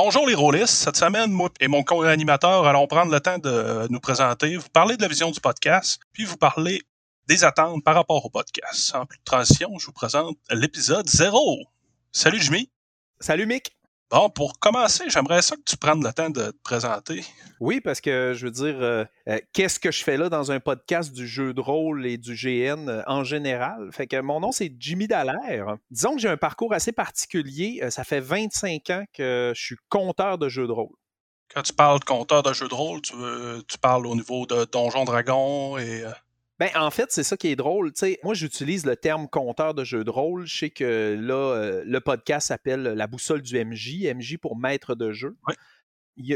Bonjour les rôlistes. Cette semaine, moi et mon co-animateur allons prendre le temps de nous présenter, vous parler de la vision du podcast, puis vous parler des attentes par rapport au podcast. Sans plus de transition, je vous présente l'épisode 0. Salut Jimmy. Salut Mick. Bon, pour commencer, j'aimerais ça que tu prennes le temps de te présenter. Oui, parce que je veux dire, euh, euh, qu'est-ce que je fais là dans un podcast du jeu de rôle et du GN euh, en général? Fait que mon nom, c'est Jimmy Dallaire. Disons que j'ai un parcours assez particulier. ça fait 25 ans que je suis compteur de jeux de rôle. Quand tu parles de compteur de jeux de rôle, tu, tu parles au niveau de Donjon Dragon et. Ben, en fait, c'est ça qui est drôle. moi, j'utilise le terme compteur de jeu de rôle. Je sais que là, euh, le podcast s'appelle La boussole du MJ, MJ pour maître de jeu.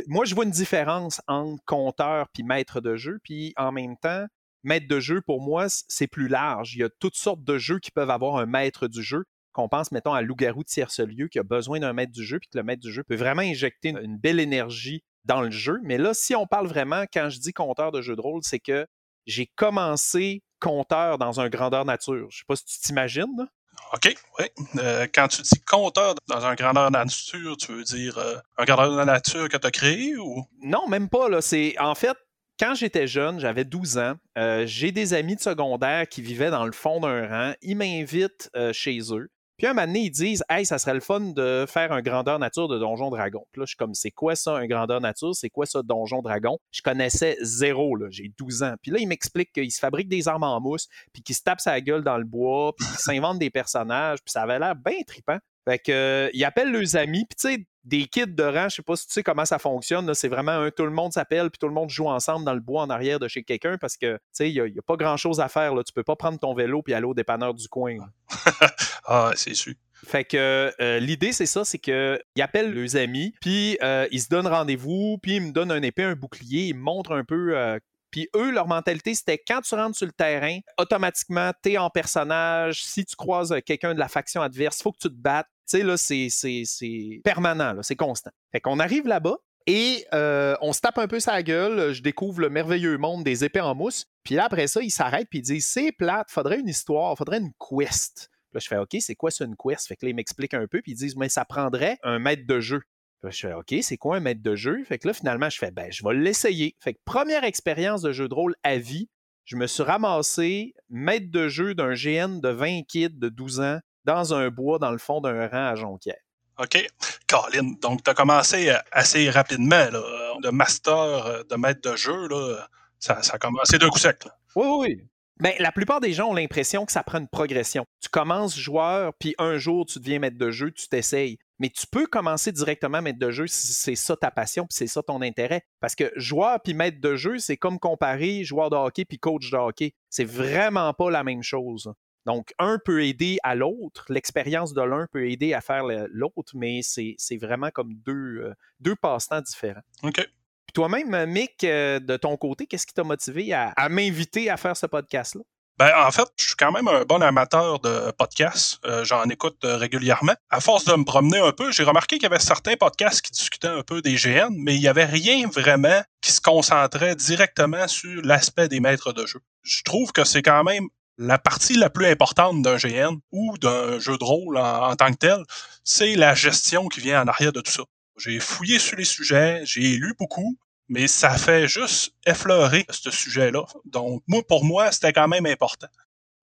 moi, je vois une différence entre compteur puis maître de jeu. Puis en même temps, maître de jeu, pour moi, c'est plus large. Il y a toutes sortes de jeux qui peuvent avoir un maître du jeu. Qu'on pense, mettons, à Loup-garou de tierce-lieu qui a besoin d'un maître du jeu, puis que le maître du jeu peut vraiment injecter une belle énergie dans le jeu. Mais là, si on parle vraiment, quand je dis compteur de jeu de rôle, c'est que j'ai commencé compteur dans un grandeur nature. Je sais pas si tu t'imagines. OK, oui. Euh, quand tu dis compteur dans un grandeur nature, tu veux dire euh, un grandeur nature que tu as créé ou? Non, même pas. Là. C'est, en fait, quand j'étais jeune, j'avais 12 ans, euh, j'ai des amis de secondaire qui vivaient dans le fond d'un rang. Ils m'invitent chez eux. Puis un moment donné, ils disent Hey, ça serait le fun de faire un grandeur nature de Donjon Dragon. Puis là, je suis comme C'est quoi ça, un grandeur nature? C'est quoi ça, Donjon Dragon? Je connaissais zéro, là. J'ai 12 ans. Puis là, ils m'expliquent qu'ils se fabriquent des armes en mousse, puis qu'ils se tapent sa gueule dans le bois, puis qu'ils s'inventent des personnages, puis ça avait l'air bien trippant. Fait que, euh, ils appellent leurs amis, puis tu sais, des kits de rang, je sais pas si tu sais comment ça fonctionne. C'est vraiment un tout le monde s'appelle puis tout le monde joue ensemble dans le bois en arrière de chez quelqu'un parce que tu sais, il n'y a, pas grand chose à faire. Là. Tu peux pas prendre ton vélo puis aller au dépanneur du coin. ah, c'est sûr. Fait que euh, l'idée, c'est ça, c'est qu'ils appellent leurs amis, puis euh, ils se donnent rendez-vous, puis ils me donnent un épée, un bouclier, ils me montrent un peu euh, puis eux, leur mentalité, c'était quand tu rentres sur le terrain, automatiquement, tu es en personnage. Si tu croises quelqu'un de la faction adverse, il faut que tu te battes. Sais, là, c'est permanent, c'est constant. Fait qu'on arrive là-bas, et on se tape un peu sa gueule. Je découvre le merveilleux monde des épées en mousse. Puis là, après ça, ils s'arrêtent puis ils disent C'est plate, faudrait une histoire, faudrait une quest. Là, je fais OK, c'est quoi ça une quest? Fait que là, ils m'expliquent un peu puis ils disent Mais ça prendrait un maître de jeu. Là, je fais OK, c'est quoi un maître de jeu? Fait que là, finalement, je fais Ben, je vais l'essayer. Fait que première expérience de jeu de rôle à vie, je me suis ramassé maître de jeu d'un GN de 20 kids de 12 ans dans un bois dans le fond d'un rang à Jonquière. OK. Colin, donc tu as commencé euh, assez rapidement. Là. De master, euh, de maître de jeu, là, ça, a commencé d'un coup sec. Oui, oui, oui. Ben, la plupart des gens ont l'impression que ça prend une progression. Tu commences joueur, puis un jour, tu deviens maître de jeu, tu t'essayes. Mais tu peux commencer directement maître de jeu si c'est ça ta passion, puis c'est ça ton intérêt. Parce que joueur puis maître de jeu, c'est comme comparer joueur de hockey puis coach de hockey. C'est vraiment pas la même chose. Donc, un peut aider à l'autre, l'expérience de l'un peut aider à faire l'autre, mais c'est vraiment comme deux, euh, deux passe-temps différents. OK. Puis toi-même, Mick, euh, de ton côté, qu'est-ce qui t'a motivé à, m'inviter à faire ce podcast-là? Ben, en fait, je suis quand même un bon amateur de podcasts. Euh, j'en écoute régulièrement. À force de me promener un peu, j'ai remarqué qu'il y avait certains podcasts qui discutaient un peu des GN, mais il n'y avait rien vraiment qui se concentrait directement sur l'aspect des maîtres de jeu. Je trouve que c'est quand même la partie la plus importante d'un GN ou d'un jeu de rôle en, tant que tel, c'est la gestion qui vient en arrière de tout ça. J'ai fouillé sur les sujets, j'ai lu beaucoup, mais ça fait juste effleurer ce sujet-là. Donc, moi, pour moi, c'était quand même important.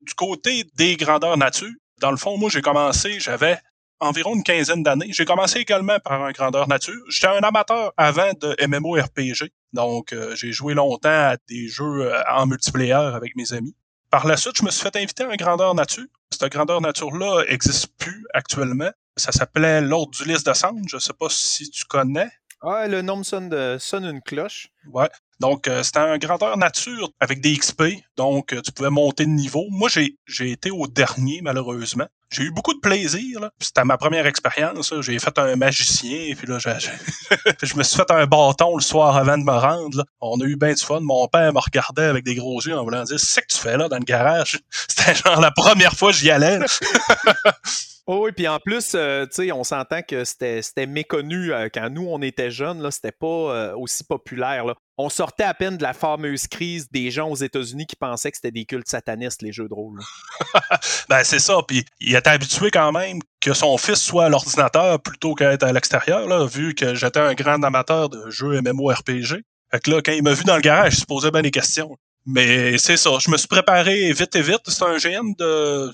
Du côté des grandeurs nature, dans le fond, moi, j'ai commencé, j'avais environ une quinzaine d'années. J'ai commencé également par un grandeur nature. J'étais un amateur avant de MMORPG. Donc, euh, j'ai joué longtemps à des jeux euh, en multiplayer avec mes amis. Par la suite, je me suis fait inviter à un grandeur nature. Cette grandeur nature-là n'existe plus actuellement. Ça s'appelait l'Ordre du lys de Cendre. Je ne sais pas si tu connais. Ouais, le nom sonne, de, sonne une cloche. Ouais. Donc, euh, c'était un grandeur nature avec des XP. Donc, euh, tu pouvais monter de niveau. Moi, j'ai été au dernier, malheureusement. J'ai eu beaucoup de plaisir. C'était ma première expérience. J'ai fait un magicien, puis là, je me suis fait un bâton le soir avant de me rendre. On a eu bien du fun. Mon père me regardait avec des gros yeux en voulant dire C'est que tu fais là dans le garage? C'était genre la première fois que j'y allais. Oh oui, puis en plus, euh, tu sais, on s'entend que c'était méconnu euh, quand nous, on était jeunes, là, c'était pas euh, aussi populaire. On sortait à peine de la fameuse crise des gens aux États-Unis qui pensaient que c'était des cultes satanistes, les jeux de rôle. ben, c'est ça. Puis il était habitué quand même que son fils soit à l'ordinateur plutôt qu'être à l'extérieur, vu que j'étais un grand amateur de jeux MMORPG. Fait que là, quand il m'a vu dans le garage, il se posait bien des questions. Mais c'est ça, je me suis préparé vite et vite. C'est un GN de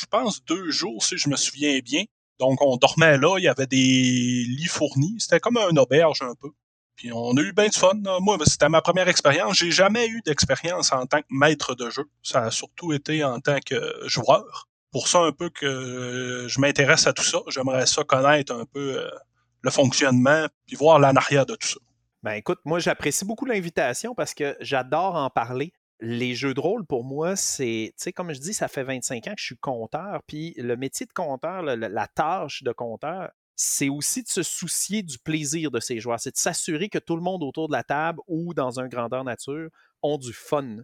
je pense, deux jours, si je me souviens bien. Donc, on dormait là, il y avait des lits fournis. C'était comme un auberge un peu. Puis on a eu bien de fun. Moi, c'était ma première expérience. J'ai jamais eu d'expérience en tant que maître de jeu. Ça a surtout été en tant que joueur. Pour ça, un peu que je m'intéresse à tout ça. J'aimerais ça connaître un peu euh, le fonctionnement, puis voir l'en arrière de tout ça. Ben écoute, moi j'apprécie beaucoup l'invitation parce que j'adore en parler les jeux de rôle, pour moi, c'est, tu sais, comme je dis, ça fait 25 ans que je suis compteur, puis le métier de compteur, la, tâche de compteur, c'est aussi de se soucier du plaisir de ses joueurs. C'est de s'assurer que tout le monde autour de la table ou dans un grandeur nature ont du fun.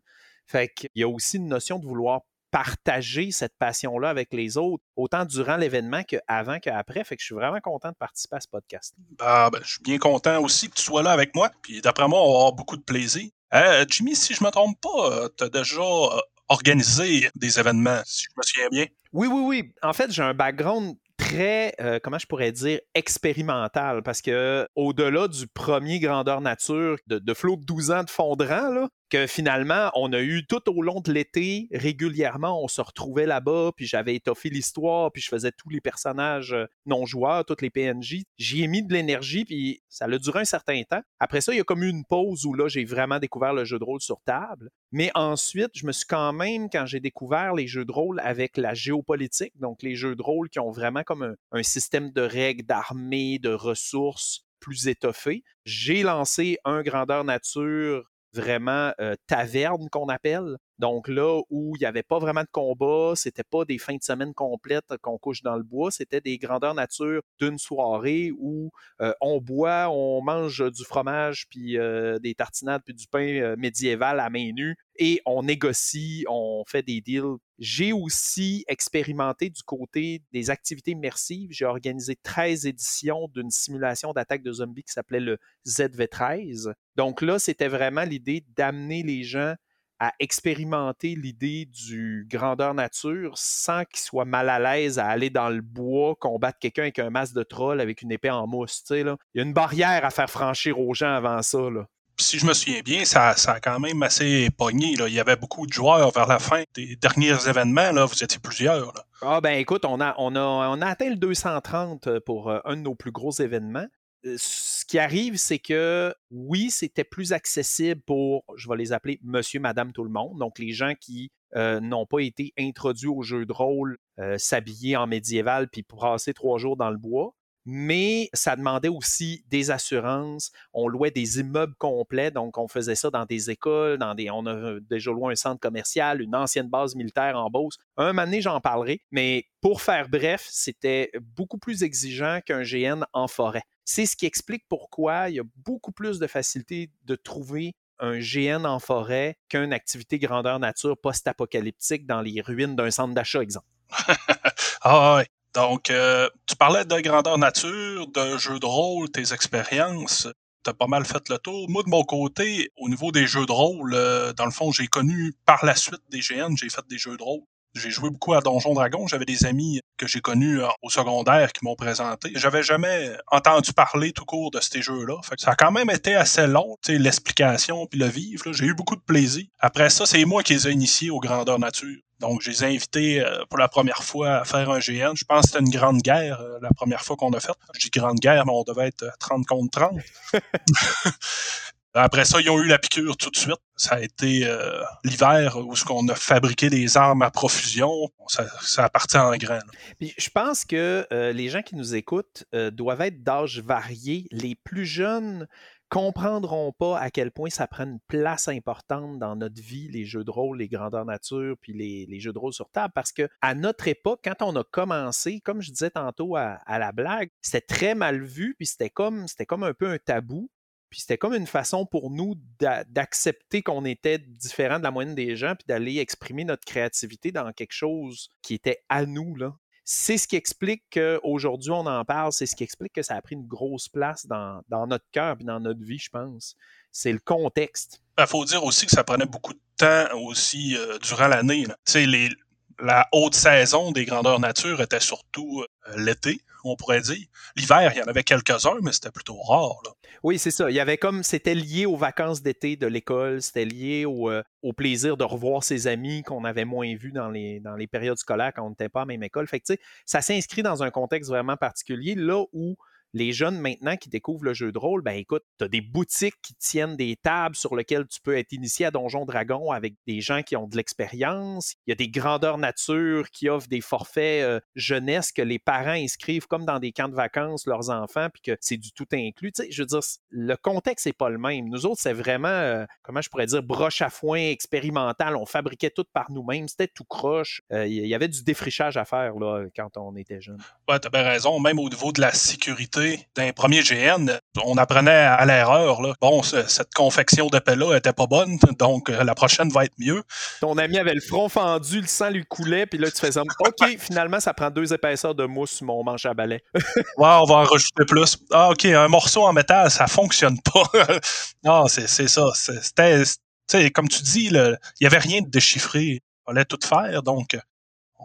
Fait qu'il y a aussi une notion de vouloir partager cette passion-là avec les autres, autant durant l'événement qu'avant qu'après. Fait que je suis vraiment content de participer à ce podcast. Bah, ben, je suis bien content aussi que tu sois là avec moi. Puis d'après moi, on va avoir beaucoup de plaisir. Euh, Jimmy, si je me trompe pas, euh, tu as déjà euh, organisé des événements, si je me souviens bien. Oui, oui, oui. En fait, j'ai un background très, comment je pourrais dire, expérimental, parce que au-delà du premier grandeur nature de, de flot de 12 ans de fondrant, là, que finalement, on a eu tout au long de l'été, régulièrement, on se retrouvait là-bas, puis j'avais étoffé l'histoire, puis je faisais tous les personnages euh, non-joueurs, toutes les PNJ. J'y ai mis de l'énergie, puis ça a duré un certain temps. Après ça, il y a comme eu une pause où là, j'ai vraiment découvert le jeu de rôle sur table. Mais ensuite, je me suis quand même, quand j'ai découvert les jeux de rôle avec la géopolitique, donc les jeux de rôle qui ont vraiment comme un, système de règles, d'armée, de ressources, plus étoffé. J'ai lancé un grandeur nature vraiment euh, taverne qu'on appelle. Donc là où il n'y avait pas vraiment de combat, c'était pas des fins de semaine complètes qu'on couche dans le bois, c'était des grandeurs nature d'une soirée où euh, on boit, on mange du fromage, puis euh, des tartinades, puis du pain médiéval à main nue, et on négocie, on fait des deals. J'ai aussi expérimenté du côté des activités immersives. J'ai organisé 13 éditions d'une simulation d'attaque de zombies qui s'appelait le ZV13. Donc là, c'était vraiment l'idée d'amener les gens à expérimenter l'idée du grandeur nature sans qu'ils soient mal à l'aise à aller dans le bois combattre quelqu'un avec un masque de troll avec une épée en mousse. Là. Il y a une barrière à faire franchir aux gens avant ça. Là. Si je me souviens bien, ça, ça a quand même assez pogné. Là. Il y avait beaucoup de joueurs vers la fin des derniers événements. Là. Vous étiez plusieurs. Là. Ah ben écoute, on a, on, a, on a atteint le 230 pour euh, un de nos plus gros événements. Euh, ce qui arrive, c'est que oui, c'était plus accessible pour, je vais les appeler monsieur, madame, tout le monde. Donc, les gens qui euh, n'ont pas été introduits au jeu de rôle, euh, s'habiller en médiéval puis passer trois jours dans le bois. Mais ça demandait aussi des assurances. On louait des immeubles complets, donc on faisait ça dans des écoles, dans des, on a déjà loué un centre commercial, une ancienne base militaire en Beauce. Un moment j'en parlerai, mais pour faire bref, c'était beaucoup plus exigeant qu'un GN en forêt. C'est ce qui explique pourquoi il y a beaucoup plus de facilité de trouver un GN en forêt qu'une activité grandeur nature post-apocalyptique dans les ruines d'un centre d'achat, exemple. ah ouais. Donc, euh, tu parlais de grandeur nature, de jeux de rôle, tes expériences. Tu as pas mal fait le tour. Moi, de mon côté, au niveau des jeux de rôle, euh, dans le fond, j'ai connu par la suite des GN, j'ai fait des jeux de rôle. J'ai joué beaucoup à Donjon Dragon. J'avais des amis que j'ai connus euh, au secondaire qui m'ont présenté. J'avais jamais entendu parler tout court de ces jeux-là. ça a quand même été assez long, l'explication puis le vivre. J'ai eu beaucoup de plaisir. Après ça, c'est moi qui les ai initiés aux grandeurs nature. Donc, je les ai invités euh, pour la première fois à faire un GN. Je pense que c'était une grande guerre euh, la première fois qu'on a fait. Je dis grande guerre, mais on devait être 30 contre 30. Après ça, ils ont eu la piqûre tout de suite. Ça a été euh, l'hiver où ce qu'on a fabriqué des armes à profusion. Ça, ça a en. Puis je pense que euh, les gens qui nous écoutent euh, doivent être d'âge varié. Les plus jeunes comprendront pas à quel point ça prend une place importante dans notre vie, les jeux de rôle, les grandeurs nature, puis les, jeux de rôle sur table. Parce que à notre époque, quand on a commencé, comme je disais tantôt à, la blague, c'était très mal vu, puis c'était comme, c'était comme un peu un tabou. Puis c'était comme une façon pour nous d'accepter qu'on était différent de la moyenne des gens, puis d'aller exprimer notre créativité dans quelque chose qui était à nous. Là c'est ce qui explique qu'aujourd'hui, on en parle, c'est ce qui explique que ça a pris une grosse place dans, notre cœur et dans notre vie, je pense. C'est le contexte. Il ben, faut dire aussi que ça prenait beaucoup de temps aussi euh, durant l'année. La haute saison des grandeurs nature était surtout euh, l'été, on pourrait dire. L'hiver, il y en avait quelques-uns, mais c'était plutôt rare. Oui, c'est ça. Il y avait comme c'était lié aux vacances d'été de l'école, c'était lié au, euh, plaisir de revoir ses amis qu'on avait moins vus dans les, dans les périodes scolaires quand on n'était pas à la même école. Fait que, ça s'inscrit dans un contexte vraiment particulier, là où les jeunes maintenant qui découvrent le jeu de rôle, ben écoute, tu as des boutiques qui tiennent des tables sur lesquelles tu peux être initié à Donjon Dragon avec des gens qui ont de l'expérience. Il y a des grandeurs nature qui offrent des forfaits euh, jeunesse que les parents inscrivent comme dans des camps de vacances leurs enfants, puis que c'est du tout inclus. Tu sais, je veux dire, le contexte n'est pas le même. Nous autres, c'est vraiment, euh, comment je pourrais dire, broche à foin expérimental. On fabriquait tout par nous-mêmes. C'était tout croche. Euh, il y avait du défrichage à faire là, quand on était jeune. Ouais, tu bien raison. Même au niveau de la sécurité, d'un premier GN, on apprenait à l'erreur. Bon, cette confection de là était pas bonne, donc euh, la prochaine va être mieux. Ton ami avait le front fendu, le sang lui coulait, puis là, tu faisais OK, finalement, ça prend deux épaisseurs de mousse sur mon manche à balai. ouais, on va en rajouter plus. Ah, OK, un morceau en métal, ça fonctionne pas. non, c'est ça. C'était, comme tu dis, il n'y avait rien de déchiffré. Il fallait tout faire, donc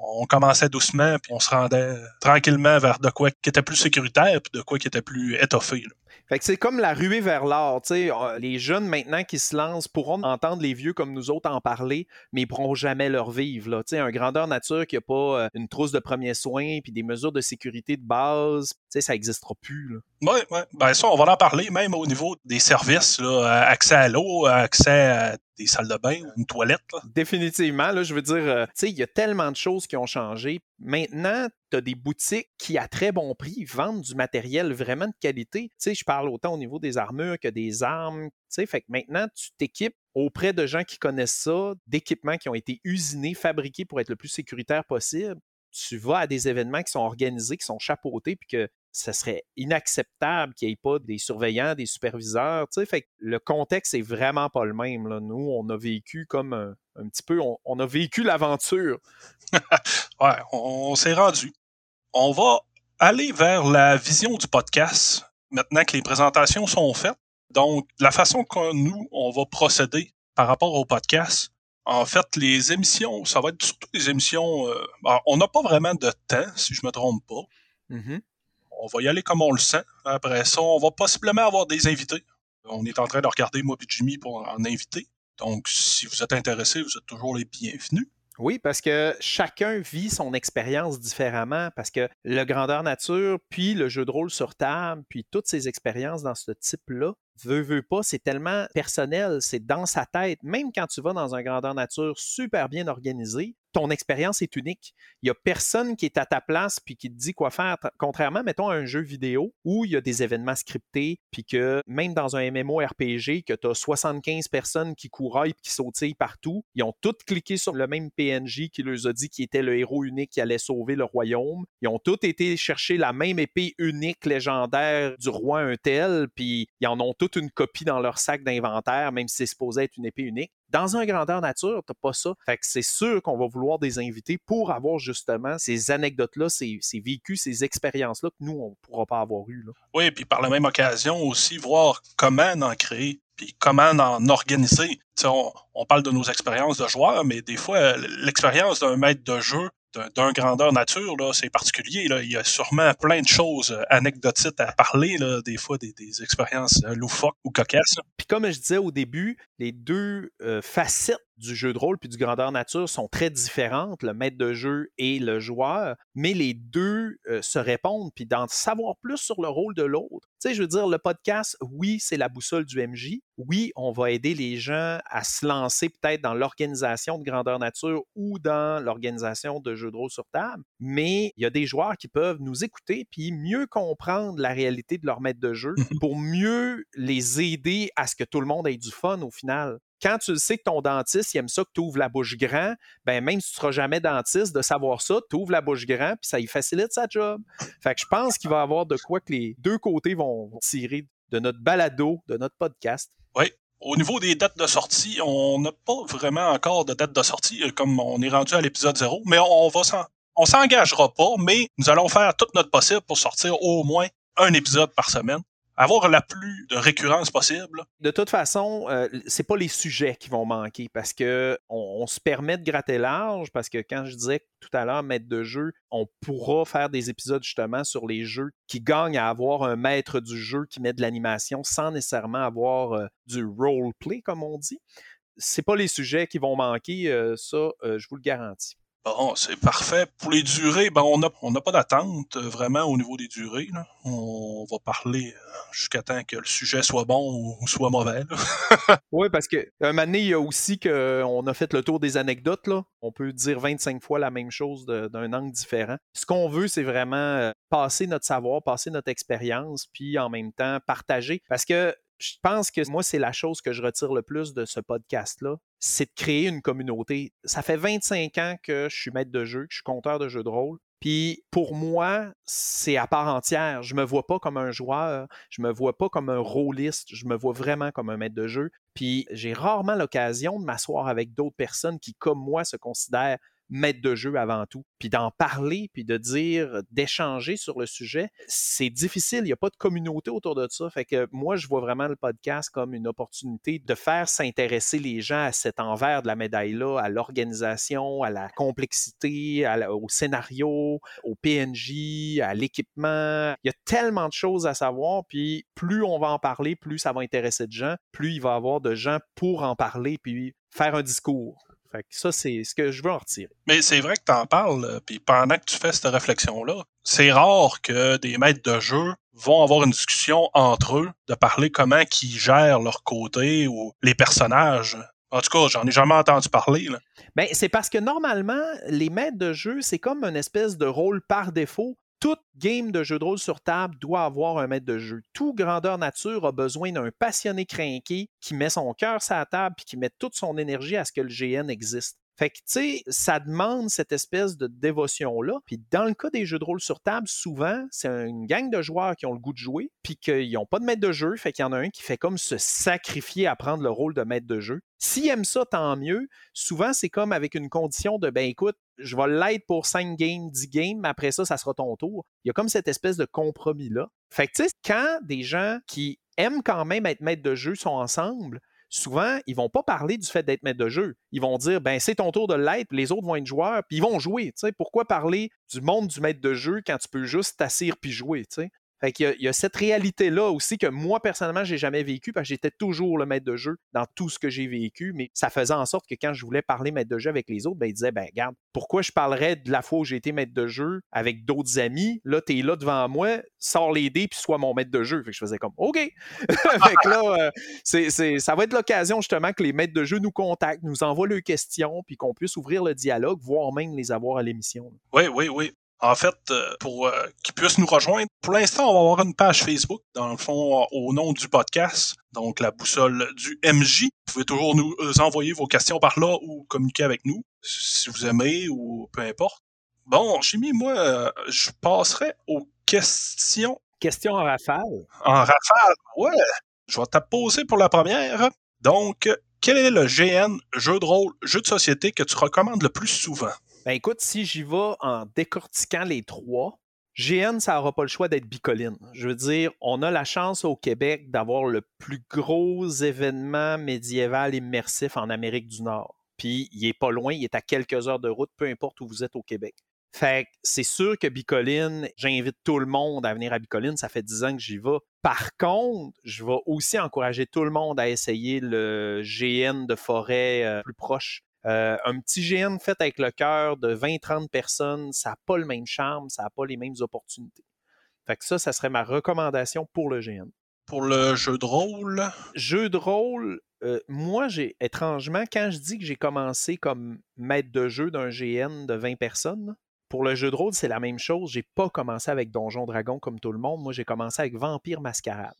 on commençait doucement, puis on se rendait tranquillement vers de quoi qui était plus sécuritaire, puis de quoi qui était plus étoffé. Fait que c'est comme la ruée vers l'or. Les jeunes maintenant qui se lancent pourront entendre les vieux comme nous autres en parler, mais ils pourront jamais leur vivre. Là. Un grandeur nature qui n'a pas euh, une trousse de premiers soins puis des mesures de sécurité de base, ça n'existera plus. Oui, oui. Ben ça, on va en parler même au niveau des services, là, accès à l'eau, accès à des salles de bain, une toilette. Définitivement, là, je veux dire, euh, il y a tellement de choses qui ont changé. Maintenant, tu as des boutiques qui, à très bon prix, vendent du matériel vraiment de qualité. Tu je parle autant au niveau des armures que des armes. Tu fait que maintenant, tu t'équipes auprès de gens qui connaissent ça, d'équipements qui ont été usinés, fabriqués pour être le plus sécuritaire possible. Tu vas à des événements qui sont organisés, qui sont chapeautés, puis que ce serait inacceptable qu'il n'y ait pas des surveillants, des superviseurs. Tu sais, fait que le contexte est vraiment pas le même. Là. Nous, on a vécu comme un, petit peu, on, a vécu l'aventure. ouais, on, s'est rendu. On va aller vers la vision du podcast maintenant que les présentations sont faites. Donc, la façon que nous, on va procéder par rapport au podcast, en fait, les émissions, ça va être surtout des émissions. Euh, ben, on n'a pas vraiment de temps, si je me trompe pas. Mm-hmm on va y aller comme on le sent. Après ça, on va possiblement avoir des invités. On est en train de regarder moi et Jimmy pour en inviter. Donc, si vous êtes intéressés, vous êtes toujours les bienvenus. Oui, parce que chacun vit son expérience différemment, parce que le grandeur nature, puis le jeu de rôle sur table, puis toutes ces expériences dans ce type-là, veut, veut pas, c'est tellement personnel, c'est dans sa tête. Même quand tu vas dans un grandeur nature super bien organisé, ton expérience est unique. Il n'y a personne qui est à ta place puis qui te dit quoi faire. Contrairement, mettons, à un jeu vidéo où il y a des événements scriptés, puis que même dans un MMORPG, que tu as 75 personnes qui couraillent et qui sautillent partout, ils ont tous cliqué sur le même PNJ qui leur a dit qu'il était le héros unique qui allait sauver le royaume. Ils ont tous été chercher la même épée unique légendaire du roi un tel, puis ils en ont une copie dans leur sac d'inventaire, même si c'est supposé être une épée unique. Dans un grandeur nature, t'as pas ça. Fait que c'est sûr qu'on va vouloir des invités pour avoir justement ces anecdotes-là, ces, vécus, ces expériences-là que nous, on ne pourra pas avoir eu. Oui, puis par la même occasion aussi, voir comment en créer puis comment en organiser. On, on, parle de nos expériences de joueurs, mais des fois, l'expérience d'un maître de jeu d'un grandeur nature, là, c'est particulier. Là. Il y a sûrement plein de choses euh, anecdotiques à parler, là, des fois des, expériences euh, loufoques ou cocasses. Puis comme je disais au début, les deux euh, facettes du jeu de rôle puis du grandeur nature sont très différentes, le maître de jeu et le joueur, mais les deux euh, se répondent, puis d'en savoir plus sur le rôle de l'autre. Tu sais, je veux dire, le podcast, oui, c'est la boussole du MJ. Oui, on va aider les gens à se lancer peut-être dans l'organisation de grandeur nature ou dans l'organisation de jeux de rôle sur table, mais il y a des joueurs qui peuvent nous écouter puis mieux comprendre la réalité de leur maître de jeu mmh pour mieux les aider à ce que tout le monde ait du fun au final quand tu sais que ton dentiste, il aime ça que tu ouvres la bouche grand, ben même si tu ne seras jamais dentiste, de savoir ça, tu ouvres la bouche grand, puis ça y facilite sa job. Fait que je pense qu'il va y avoir de quoi que les deux côtés vont tirer de notre balado, de notre podcast. Oui. Au niveau des dates de sortie, on n'a pas vraiment encore de date de sortie, euh, comme on est rendu à l'épisode 0, mais on, va on s'engagera pas, mais nous allons faire tout notre possible pour sortir au moins un épisode par semaine avoir la plus de récurrence possible. De toute façon, euh, c'est pas les sujets qui vont manquer parce que on, se permet de gratter large parce que quand je disais tout à l'heure maître de jeu, on pourra faire des épisodes justement sur les jeux qui gagnent à avoir un maître du jeu qui met de l'animation sans nécessairement avoir euh, du roleplay comme on dit. C'est pas les sujets qui vont manquer, euh, ça, je vous le garantis. Bon, c'est parfait. Pour les durées, ben on n'a pas d'attente euh, vraiment au niveau des durées. On va parler euh, jusqu'à temps que le sujet soit bon ou soit mauvais. oui, parce que un moment donné, il y a aussi qu'on a fait le tour des anecdotes. On peut dire 25 fois la même chose d'un angle différent. Ce qu'on veut, c'est vraiment euh, passer notre savoir, passer notre expérience, puis en même temps partager. Parce que je pense que moi, c'est la chose que je retire le plus de ce podcast-là, c'est de créer une communauté. Ça fait 25 ans que je suis maître de jeu, que je suis compteur de jeux de rôle. Puis pour moi, c'est à part entière. Je me vois pas comme un joueur, je me vois pas comme un rôliste, je me vois vraiment comme un maître de jeu. Puis j'ai rarement l'occasion de m'asseoir avec d'autres personnes qui, comme moi, se considèrent maître de jeu avant tout. Puis d'en parler, puis de dire, d'échanger sur le sujet, c'est difficile. Il n'y a pas de communauté autour de ça. Fait que moi, je vois vraiment le podcast comme une opportunité de faire s'intéresser les gens à cet envers de la médaille-là, à l'organisation, à la complexité, au scénario, au PNJ, à l'équipement. Il y a tellement de choses à savoir. Puis plus on va en parler, plus ça va intéresser de gens, plus il va y avoir de gens pour en parler, puis faire un discours. Fait que ça, c'est ce que je veux en retirer. Mais c'est vrai que tu en parles, euh, puis pendant que tu fais cette réflexion-là, c'est rare que des maîtres de jeu vont avoir une discussion entre eux, de parler comment ils gèrent leur côté ou les personnages. En tout cas, j'en ai jamais entendu parler. Ben, c'est parce que normalement, les maîtres de jeu, c'est comme une espèce de rôle par défaut toute game de jeu de rôle sur table doit avoir un maître de jeu. Tout grandeur nature a besoin d'un passionné craqué qui met son cœur sur la table et qui met toute son énergie à ce que le GN existe. Fait que, tu sais, ça demande cette espèce de dévotion-là. Puis dans le cas des jeux de rôle sur table, souvent, c'est une gang de joueurs qui ont le goût de jouer, puis qu'ils n'ont pas de maître de jeu. Fait qu'il y en a un qui fait comme se sacrifier à prendre le rôle de maître de jeu. S'ils aiment ça, tant mieux. Souvent, c'est comme avec une condition de, ben écoute, je vais l'aider pour 5 games, 10 games, mais après ça, ça sera ton tour. Il y a comme cette espèce de compromis-là. Fait que, tu quand des gens qui aiment quand même être maître de jeu sont ensemble, souvent, ils vont pas parler du fait d'être maître de jeu. Ils vont dire, ben c'est ton tour de l'être, les autres vont être joueurs, puis ils vont jouer. Pourquoi parler du monde du maître de jeu quand tu peux juste t'asseoir puis jouer? Fait qu'il y, a cette réalité-là aussi que moi, personnellement, j'ai jamais vécu parce que j'étais toujours le maître de jeu dans tout ce que j'ai vécu, mais ça faisait en sorte que quand je voulais parler maître de jeu avec les autres, ben, ils disaient, ben, regarde, pourquoi je parlerais de la fois où j'ai été maître de jeu avec d'autres amis? Là, t'es là devant moi, sors les dés puis sois mon maître de jeu. Fait que je faisais comme, OK! fait que là, euh, ça va être l'occasion justement que les maîtres de jeu nous contactent, nous envoient leurs questions puis qu'on puisse ouvrir le dialogue, voire même les avoir à l'émission. Oui, oui, oui en fait, euh, pour euh, qu'ils puissent nous rejoindre. Pour l'instant, on va avoir une page Facebook, dans le fond, au nom du podcast, donc la boussole du MJ. Vous pouvez toujours nous euh, envoyer vos questions par là ou communiquer avec nous, si vous aimez ou peu importe. Bon, Jimmy, moi, je passerai aux questions. Questions en rafale? En rafale, ouais. Je vais te poser pour la première. Donc, quel est le GN, jeu de rôle, jeu de société que tu recommandes le plus souvent? Ben écoute, si j'y vais en décortiquant les trois, GN, ça n'aura pas le choix d'être bicoline. Je veux dire, on a la chance au Québec d'avoir le plus gros événement médiéval immersif en Amérique du Nord. Puis il est pas loin, il est à quelques heures de route, peu importe où vous êtes au Québec. Fait que c'est sûr que Bicoline, j'invite tout le monde à venir à Bicoline. Ça fait dix ans que j'y vais. Par contre, je vais aussi encourager tout le monde à essayer le GN de forêt euh, plus proche. Euh, un petit GN fait avec le cœur de 20-30 personnes, ça n'a pas le même charme, ça n'a pas les mêmes opportunités. Fait que ça, ça serait ma recommandation pour le GN. Pour le jeu de rôle? Jeu de rôle, euh, moi, j'ai étrangement, quand je dis que j'ai commencé comme maître de jeu d'un GN de 20 personnes, pour le jeu de rôle, c'est la même chose. J'ai pas commencé avec Donjon Dragon comme tout le monde. Moi, j'ai commencé avec Vampire Mascarade.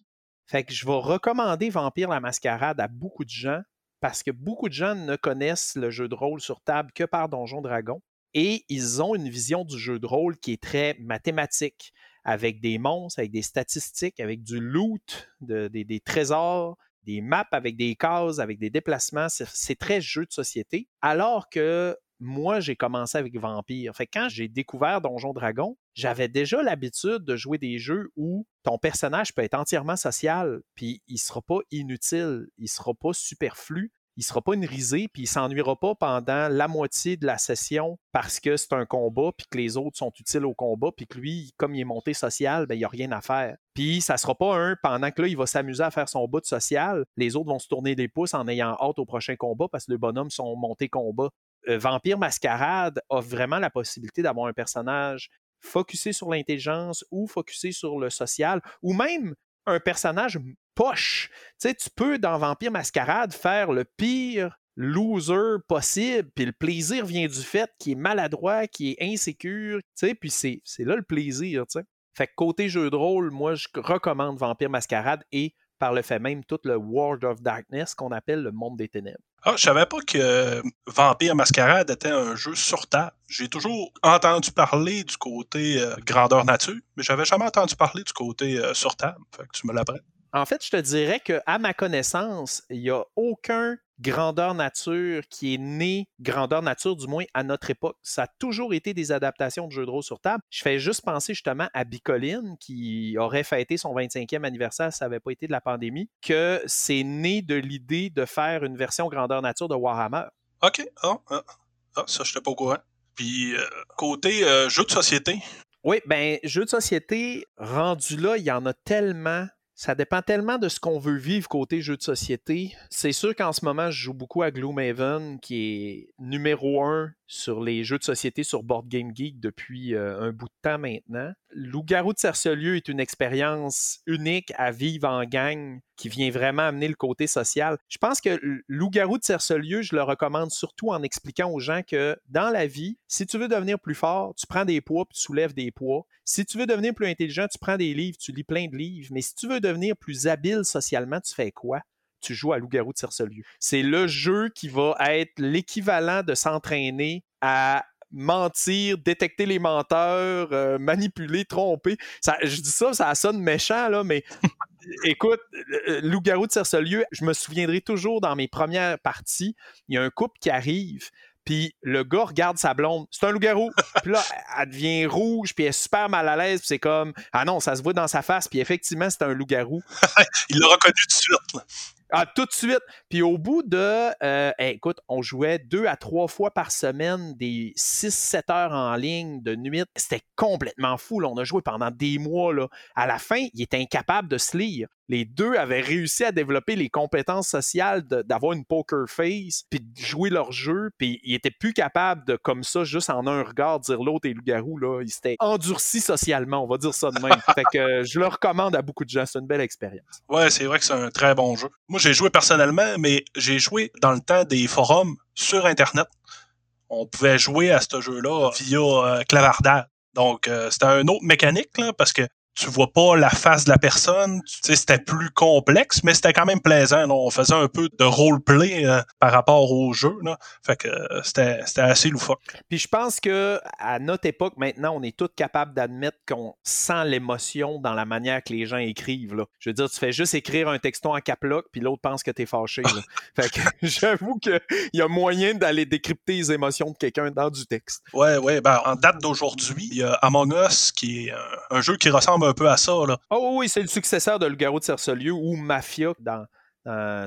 Fait que je vais recommander Vampire la Mascarade à beaucoup de gens parce que beaucoup de gens ne connaissent le jeu de rôle sur table que par Donjon Dragon. Et ils ont une vision du jeu de rôle qui est très mathématique, avec des monstres, avec des statistiques, avec du loot, des trésors, des maps avec des cases, avec des déplacements. C'est très jeu de société. Alors que moi, j'ai commencé avec Vampire. Fait quand j'ai découvert Donjon Dragon, j'avais déjà l'habitude de jouer des jeux où ton personnage peut être entièrement social, puis il sera pas inutile, il sera pas superflu, il sera pas une risée, puis il s'ennuiera pas pendant la moitié de la session parce que c'est un combat, puis que les autres sont utiles au combat, puis que lui, comme il est monté social, ben, il n'y a rien à faire. Puis ça sera pas un, pendant que là, il va s'amuser à faire son bout de social, les autres vont se tourner des pouces en ayant hâte au prochain combat parce que les bonhommes sont montés combat. Euh, Vampire Mascarade a vraiment la possibilité d'avoir un personnage focusé sur l'intelligence ou focusé sur le social, ou même un personnage poche. Tu sais, tu peux, dans Vampire Mascarade, faire le pire loser possible, puis le plaisir vient du fait qu'il est maladroit, qu'il est insécure, tu sais, puis c'est là le plaisir, tu sais. Fait que côté jeu de rôle, moi, je recommande Vampire Mascarade et par le fait même tout le World of Darkness qu'on appelle le monde des ténèbres. Ah, je savais pas que Vampire Mascarade était un jeu sur table. J'ai toujours entendu parler du côté euh, grandeur nature, mais j'avais jamais entendu parler du côté euh, sur table. Fait que tu me l'apprends. En fait, je te dirais que à ma connaissance, il n'y a aucun grandeur nature qui est né, grandeur nature du moins à notre époque. Ça a toujours été des adaptations de jeux de rôle sur table. Je fais juste penser justement à Bicoline qui aurait fêté son 25e anniversaire, ça n'avait pas été de la pandémie, que c'est né de l'idée de faire une version grandeur nature de Warhammer. OK. Ah, ah, ah ça, je n'étais pas au courant. Puis, euh, côté euh, jeu de société. Oui, ben, jeu de société, rendu là, il y en a tellement ça dépend tellement de ce qu'on veut vivre côté jeu de société. C'est sûr qu'en ce moment, je joue beaucoup à Gloomhaven, qui est numéro un sur les jeux de société sur Board Game Geek depuis euh, un bout de temps maintenant. Loup-garou de Cercelieu est une expérience unique à vivre en gang qui vient vraiment amener le côté social. Je pense que Loup-garou de Cercelieu, je le recommande surtout en expliquant aux gens que dans la vie, si tu veux devenir plus fort, tu prends des poids puis tu soulèves des poids. Si tu veux devenir plus intelligent, tu prends des livres, tu lis plein de livres. Mais si tu veux devenir plus habile socialement, tu fais quoi? tu joues à Loup-garou de Cercelieu. C'est le jeu qui va être l'équivalent de s'entraîner à mentir, détecter les menteurs, euh, manipuler, tromper. Ça, je dis ça, ça sonne méchant, là, mais écoute, euh, Loup-garou de Cercelieu, je me souviendrai toujours dans mes premières parties, il y a un couple qui arrive, puis le gars regarde sa blonde, c'est un loup-garou. puis là, elle devient rouge, puis elle est super mal à l'aise, puis c'est comme, ah non, ça se voit dans sa face, puis effectivement, c'est un loup-garou. il l'a reconnu de suite. Ah, tout de suite. Puis au bout de, euh, écoute, on jouait deux à trois fois par semaine des 6-7 heures en ligne de nuit. C'était complètement fou. On a joué pendant des mois. Là. À la fin, il était incapable de se lire les deux avaient réussi à développer les compétences sociales d'avoir une poker face, puis de jouer leur jeu, puis ils étaient plus capables de, comme ça, juste en un regard, dire l'autre est loup-garou. Là. Ils s'étaient endurcis socialement, on va dire ça de même. fait que je le recommande à beaucoup de gens. C'est une belle expérience. Ouais, c'est vrai que c'est un très bon jeu. Moi, j'ai joué personnellement, mais j'ai joué dans le temps des forums sur Internet. On pouvait jouer à ce jeu-là via euh, clavardage. Donc, euh, c'était un autre mécanique, là, parce que tu vois pas la face de la personne. Tu sais, c'était plus complexe, mais c'était quand même plaisant. On faisait un peu de roleplay euh, par rapport au jeu. Là. Fait que euh, c'était, assez loufoque. Puis je pense que à notre époque, maintenant, on est tous capables d'admettre qu'on sent l'émotion dans la manière que les gens écrivent. Là. Je veux dire, tu fais juste écrire un texto en caploc, puis l'autre pense que tu es fâché. fait que j'avoue qu'il y a moyen d'aller décrypter les émotions de quelqu'un dans du texte. Ouais, ouais. Ben, en date d'aujourd'hui, il y a Among Us, qui est un jeu qui ressemble un peu à ça. Là. Oh oui, c'est le successeur de Le Garou de Cercelieu ou Mafia dans,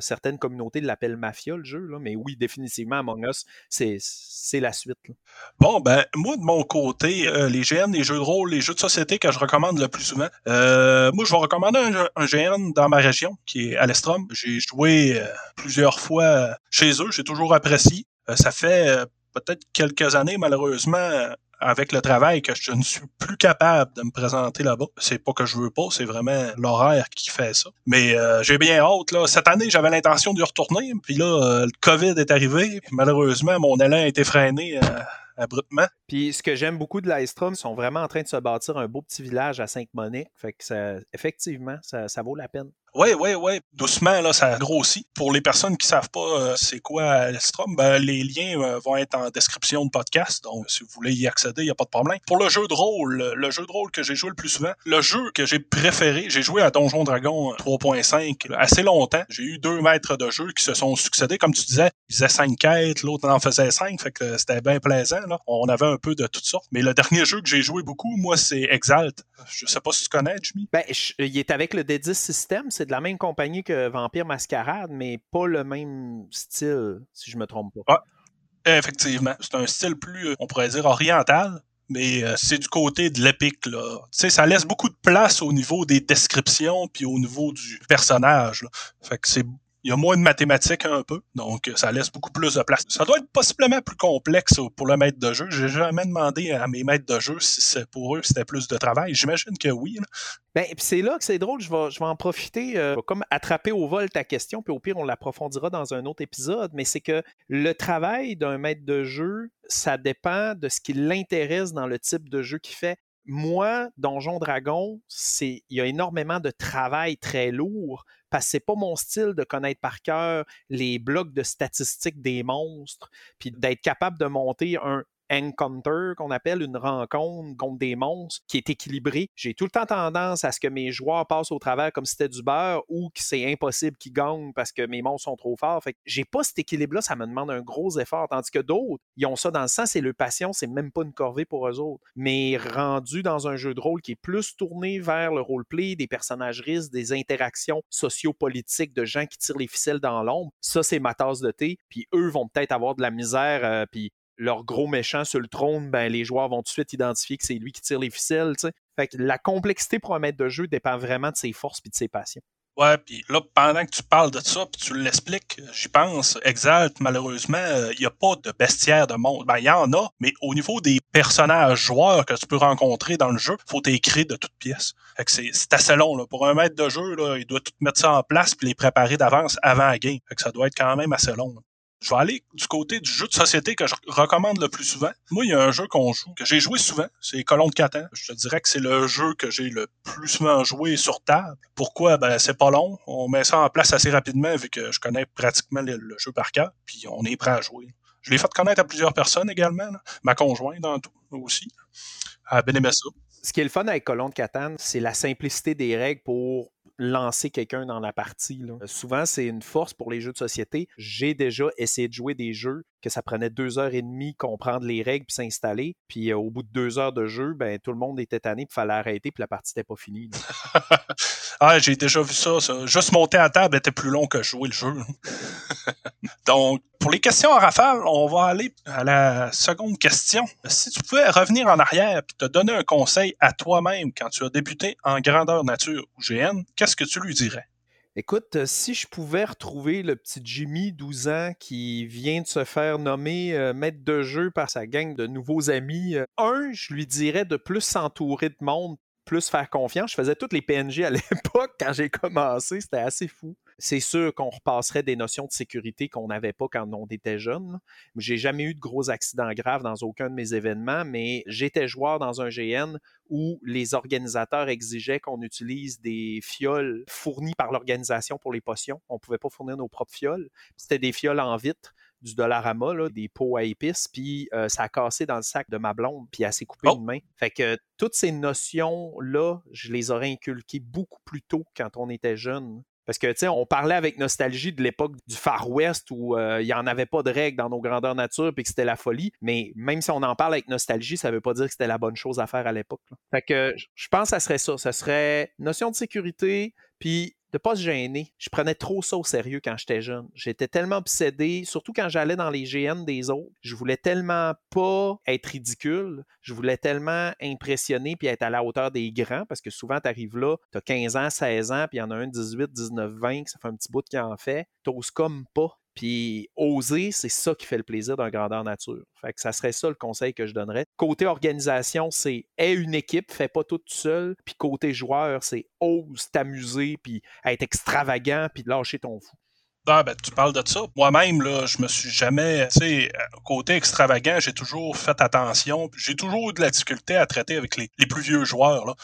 certaines communautés l'appellent mafia, le jeu. Mais oui, définitivement, Among Us, c'est la suite. Bon, ben, moi, de mon côté, euh, les GN, les jeux de rôle, les jeux de société que je recommande le plus souvent, euh, moi, je vais recommander un, GN dans ma région, qui est Alestrom. J'ai joué euh, plusieurs fois chez eux, j'ai toujours apprécié. ça fait peut-être quelques années, malheureusement, avec le travail que je ne suis plus capable de me présenter là-bas. C'est pas que je veux pas, c'est vraiment l'horaire qui fait ça. Mais euh, j'ai bien hâte. Là. Cette année, j'avais l'intention d'y retourner, puis là, euh, le COVID est arrivé. malheureusement, mon élan a été freiné. Euh, abruptement. Puis ce que j'aime beaucoup de l'Aistrom, ils sont vraiment en train de se bâtir un beau petit village à Sainte-Monique. Fait que ça, effectivement, ça vaut la peine. Oui, oui, oui. Doucement, là, ça grossit. Pour les personnes qui savent pas euh, c'est quoi Alstrom, ben, les liens euh, vont être en description de podcast. Donc, si vous voulez y accéder, il n'y a pas de problème. Pour le jeu de rôle, le jeu de rôle que j'ai joué le plus souvent, le jeu que j'ai préféré, j'ai joué à Donjon Dragon 3.5 euh, assez longtemps. J'ai eu deux maîtres de jeu qui se sont succédés. Comme tu disais, ils faisaient cinq quêtes, l'autre en faisait cinq. Fait que c'était bien plaisant. Là. On avait un peu de toutes sortes. Mais le dernier jeu que j'ai joué beaucoup, moi, c'est Exalt. Je sais pas si tu connais, Jimmy. Ben, il est avec le D10 système. C'est de la même compagnie que Vampire Mascarade, mais pas le même style, si je me trompe pas. Ah, effectivement. C'est un style plus, on pourrait dire, oriental. Mais euh, c'est du côté de l'épique, là. Tu sais, ça laisse beaucoup de place au niveau des descriptions puis au niveau du personnage. Fait que c'est il y a moins de mathématiques un peu, donc ça laisse beaucoup plus de place. Ça doit être possiblement plus complexe pour le maître de jeu. J'ai jamais demandé à mes maîtres de jeu si pour eux c'était plus de travail. J'imagine que oui. Ben, c'est là que c'est drôle, je vais, je vais en profiter, euh, comme attraper au vol ta question, puis au pire, on l'approfondira dans un autre épisode, mais c'est que le travail d'un maître de jeu, ça dépend de ce qui l'intéresse dans le type de jeu qu'il fait moi, Donjon Dragon, c'est il y a énormément de travail très lourd parce que c'est pas mon style de connaître par cœur les blocs de statistiques des monstres, puis d'être capable de monter un encounter qu'on appelle une rencontre contre des monstres qui est équilibré. J'ai tout le temps tendance à ce que mes joueurs passent au travers comme si c'était du beurre ou que c'est impossible qu'ils gagnent parce que mes monstres sont trop forts. Fait que j'ai pas cet équilibre-là, ça me demande un gros effort. Tandis que d'autres, ils ont ça dans le sens, c'est le passion, c'est même pas une corvée pour eux autres. Mais rendu dans un jeu de rôle qui est plus tourné vers le roleplay, des personnages risques, des interactions sociopolitiques de gens qui tirent les ficelles dans l'ombre, ça c'est ma tasse de thé. Puis eux vont peut-être avoir de la misère, euh, puis leur gros méchant sur le trône, ben, les joueurs vont tout de suite identifier que c'est lui qui tire les ficelles. Fait que la complexité pour un maître de jeu dépend vraiment de ses forces et de ses passions. Ouais, puis là, pendant que tu parles de ça, puis tu l'expliques, j'y pense, Exalt, malheureusement, il n'y a pas de bestiaire de monde. Ben, il y en a, mais au niveau des personnages joueurs que tu peux rencontrer dans le jeu, faut t'écrire de toutes pièces. Fait c'est assez long, là. Pour un maître de jeu, il doit tout mettre ça en place puis les préparer d'avance avant la game. Fait que ça doit être quand même assez long. Je vais aller du côté du jeu de société que je recommande le plus souvent. Moi, il y a un jeu qu'on joue, que j'ai joué souvent, c'est Colon de Catan. Je te dirais que c'est le jeu que j'ai le plus souvent joué sur table. Pourquoi? Ben, c'est pas long. On met ça en place assez rapidement vu que je connais pratiquement le, jeu par cœur, puis on est prêt à jouer. Je l'ai fait connaître à plusieurs personnes également, ma conjointe dans tout aussi. À bien ça. Ce qui est le fun avec Colon de Catane, c'est la simplicité des règles pour lancer quelqu'un dans la partie. Euh, souvent, c'est une force pour les jeux de société. J'ai déjà essayé de jouer des jeux que ça prenait deux heures et demie comprendre les règles puis s'installer. Puis euh, au bout de deux heures de jeu, ben tout le monde était tanné, puis fallait arrêter, puis la partie n'était pas finie. ah, j'ai déjà vu ça, Juste monter à table était plus long que jouer le jeu. Donc, pour les questions en rafale, on va aller à la seconde question. Si tu pouvais revenir en arrière et te donner un conseil à toi-même quand tu as débuté en grandeur nature ou GN, qu'est-ce que tu lui dirais? Écoute, euh, si je pouvais retrouver le petit Jimmy, 12 ans, qui vient de se faire nommer euh, maître de jeu par sa gang de nouveaux amis, euh, un, je lui dirais de plus s'entourer de monde, plus faire confiance. Je faisais toutes les PNG à l'époque quand j'ai commencé, c'était assez fou. C'est sûr qu'on repasserait des notions de sécurité qu'on n'avait pas quand on était jeune. J'ai jamais eu de gros accidents graves dans aucun de mes événements, mais j'étais joueur dans un GN où les organisateurs exigeaient qu'on utilise des fioles fournies par l'organisation pour les potions. On ne pouvait pas fournir nos propres fioles. C'était des fioles en vitre du Dollarama, là, des pots à épices, puis euh, ça a cassé dans le sac de ma blonde, puis elle s'est coupée oh! une main. Fait que toutes ces notions-là, je les aurais inculquées beaucoup plus tôt quand on était jeune. Parce que, tu sais, on parlait avec nostalgie de l'époque du Far West où euh, il n'y en avait pas de règles dans nos grandeurs nature et que c'était la folie. Mais même si on en parle avec nostalgie, ça ne veut pas dire que c'était la bonne chose à faire à l'époque. Fait que je pense que ça serait ça. Ça serait notion de sécurité, puis de pas se gêner. Je prenais trop ça au sérieux quand j'étais jeune. J'étais tellement obsédé, surtout quand j'allais dans les GN des autres. Je voulais tellement pas être ridicule. Je voulais tellement impressionner puis être à la hauteur des grands parce que souvent, tu arrives là, tu as 15 ans, 16 ans, puis il y en a un 18, 19, 20, ça fait un petit bout qui en fait. T'oses comme pas. Puis oser, c'est ça qui fait le plaisir d'un grandeur nature. Fait que ça serait ça le conseil que je donnerais. Côté organisation, c'est aie une équipe, fais pas tout seul. Puis côté joueur, c'est ose t'amuser, puis être extravagant, puis lâcher ton fou. Ah, ben, tu parles de ça. Moi-même, là, je me suis jamais, tu sais, côté extravagant, j'ai toujours fait attention. J'ai toujours eu de la difficulté à traiter avec les, plus vieux joueurs. Là.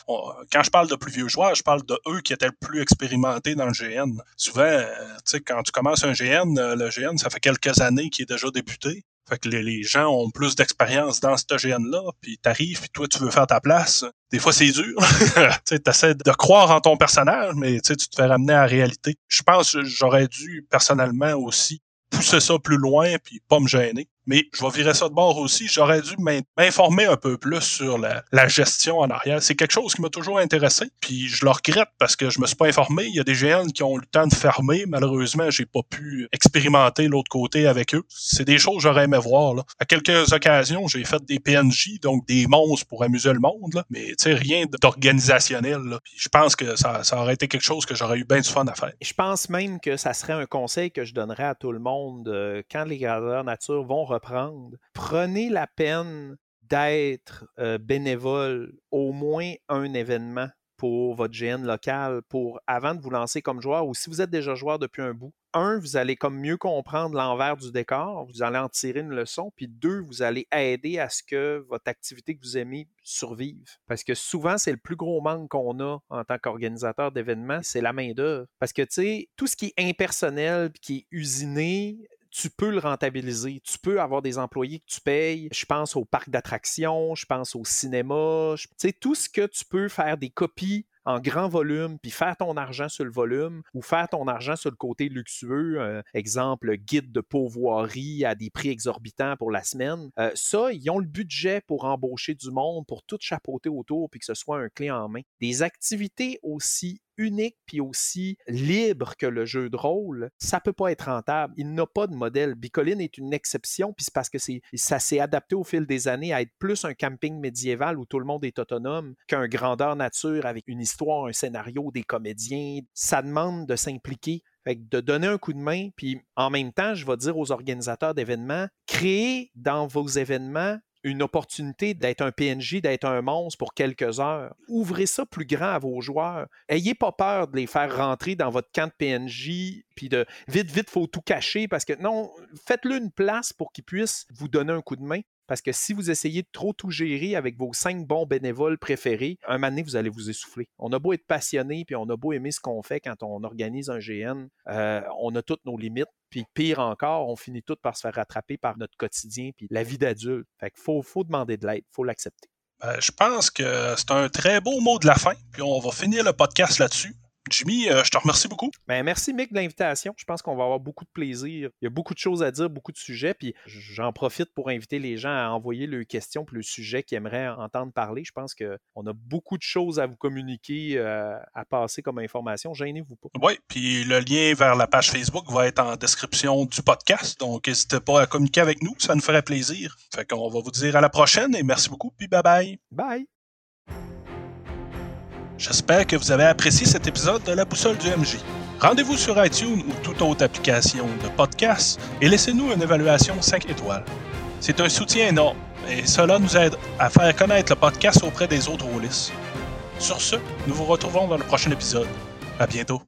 Quand je parle de plus vieux joueurs, je parle de eux qui étaient le plus expérimentés dans le GN. Souvent, euh, tu sais, quand tu commences un GN, euh, le GN, ça fait quelques années qu'il est déjà débuté. Que les, gens ont plus d'expérience dans ce GN-là, puis t'arrives, puis toi, tu veux faire ta place. Des fois, c'est dur. tu essaies de croire en ton personnage, mais tu te fais ramener à la réalité. Je pense que j'aurais dû, personnellement aussi, pousser ça plus loin, puis pas me gêner. Mais je vais virer ça de bord aussi. J'aurais dû m'informer un peu plus sur la, gestion en arrière. C'est quelque chose qui m'a toujours intéressé. Puis je le regrette parce que je me suis pas informé. Il y a des GN qui ont eu le temps de fermer. Malheureusement, j'ai pas pu expérimenter l'autre côté avec eux. C'est des choses que j'aurais aimé voir. À quelques occasions, j'ai fait des PNJ, donc des monstres pour amuser le monde. Là. Mais rien d'organisationnel. Je pense que ça, aurait été quelque chose que j'aurais eu bien du fun à faire. Je pense même que ça serait un conseil que je donnerais à tout le monde euh, quand les gradeurs nature vont prendre, prenez la peine d'être euh, bénévole au moins un événement pour votre GN local pour avant de vous lancer comme joueur ou si vous êtes déjà joueur depuis un bout. Un, vous allez comme mieux comprendre l'envers du décor, vous allez en tirer une leçon, puis deux, vous allez aider à ce que votre activité que vous aimez survive. Parce que souvent, c'est le plus gros manque qu'on a en tant qu'organisateur d'événements, c'est la main-d'œuvre. Parce que, tu sais, tout ce qui est impersonnel, qui est usiné, tu peux le rentabiliser. Tu peux avoir des employés que tu payes. Je pense au parc d'attractions, je pense au cinéma. Tu sais, tout ce que tu peux faire des copies en grand volume, puis faire ton argent sur le volume ou faire ton argent sur le côté luxueux, euh, exemple guide de pauvoirie à des prix exorbitants pour la semaine, euh, ça, ils ont le budget pour embaucher du monde, pour tout chapeauter autour, puis que ce soit un clé en main. Des activités aussi unique puis aussi libre que le jeu de rôle, ça peut pas être rentable. Il n'a pas de modèle. Bicoline est une exception, puis c'est parce que c'est, ça s'est adapté au fil des années à être plus un camping médiéval où tout le monde est autonome qu'un grandeur nature avec une histoire, un scénario, des comédiens. Ça demande de s'impliquer. de donner un coup de main, puis en même temps, je vais dire aux organisateurs d'événements, créez dans vos événements une opportunité d'être un PNJ, d'être un monstre pour quelques heures. Ouvrez ça plus grand à vos joueurs. Ayez pas peur de les faire rentrer dans votre camp de PNJ, puis de vite, vite, faut tout cacher parce que non, faites-le une place pour qu'ils puissent vous donner un coup de main. Parce que si vous essayez de trop tout gérer avec vos cinq bons bénévoles préférés, un moment vous allez vous essouffler. On a beau être passionné, puis on a beau aimer ce qu'on fait quand on organise un GN, euh, on a toutes nos limites. Puis pire encore, on finit tout par se faire rattraper par notre quotidien, puis la vie d'adulte. Fait qu'il faut, demander de l'aide, faut l'accepter. Ben, je pense que c'est un très beau mot de la fin, puis on va finir le podcast là-dessus. Jimmy, euh, je te remercie beaucoup. Ben, merci, Mick, de l'invitation. Je pense qu'on va avoir beaucoup de plaisir. Il y a beaucoup de choses à dire, beaucoup de sujets. Puis j'en profite pour inviter les gens à envoyer leurs questions pour le sujet qu'ils aimeraient entendre parler. Je pense qu'on a beaucoup de choses à vous communiquer, euh, à passer comme information. Gênez-vous pas. Oui, puis le lien vers la page Facebook va être en description du podcast. Donc, n'hésitez pas à communiquer avec nous. Ça nous ferait plaisir. Fait qu'on va vous dire à la prochaine et merci beaucoup. Puis bye bye. Bye. J'espère que vous avez apprécié cet épisode de La Boussole du MJ. Rendez-vous sur iTunes ou toute autre application de podcast et laissez-nous une évaluation 5 étoiles. C'est un soutien énorme et cela nous aide à faire connaître le podcast auprès des autres rôlistes. Sur ce, nous vous retrouvons dans le prochain épisode. À bientôt.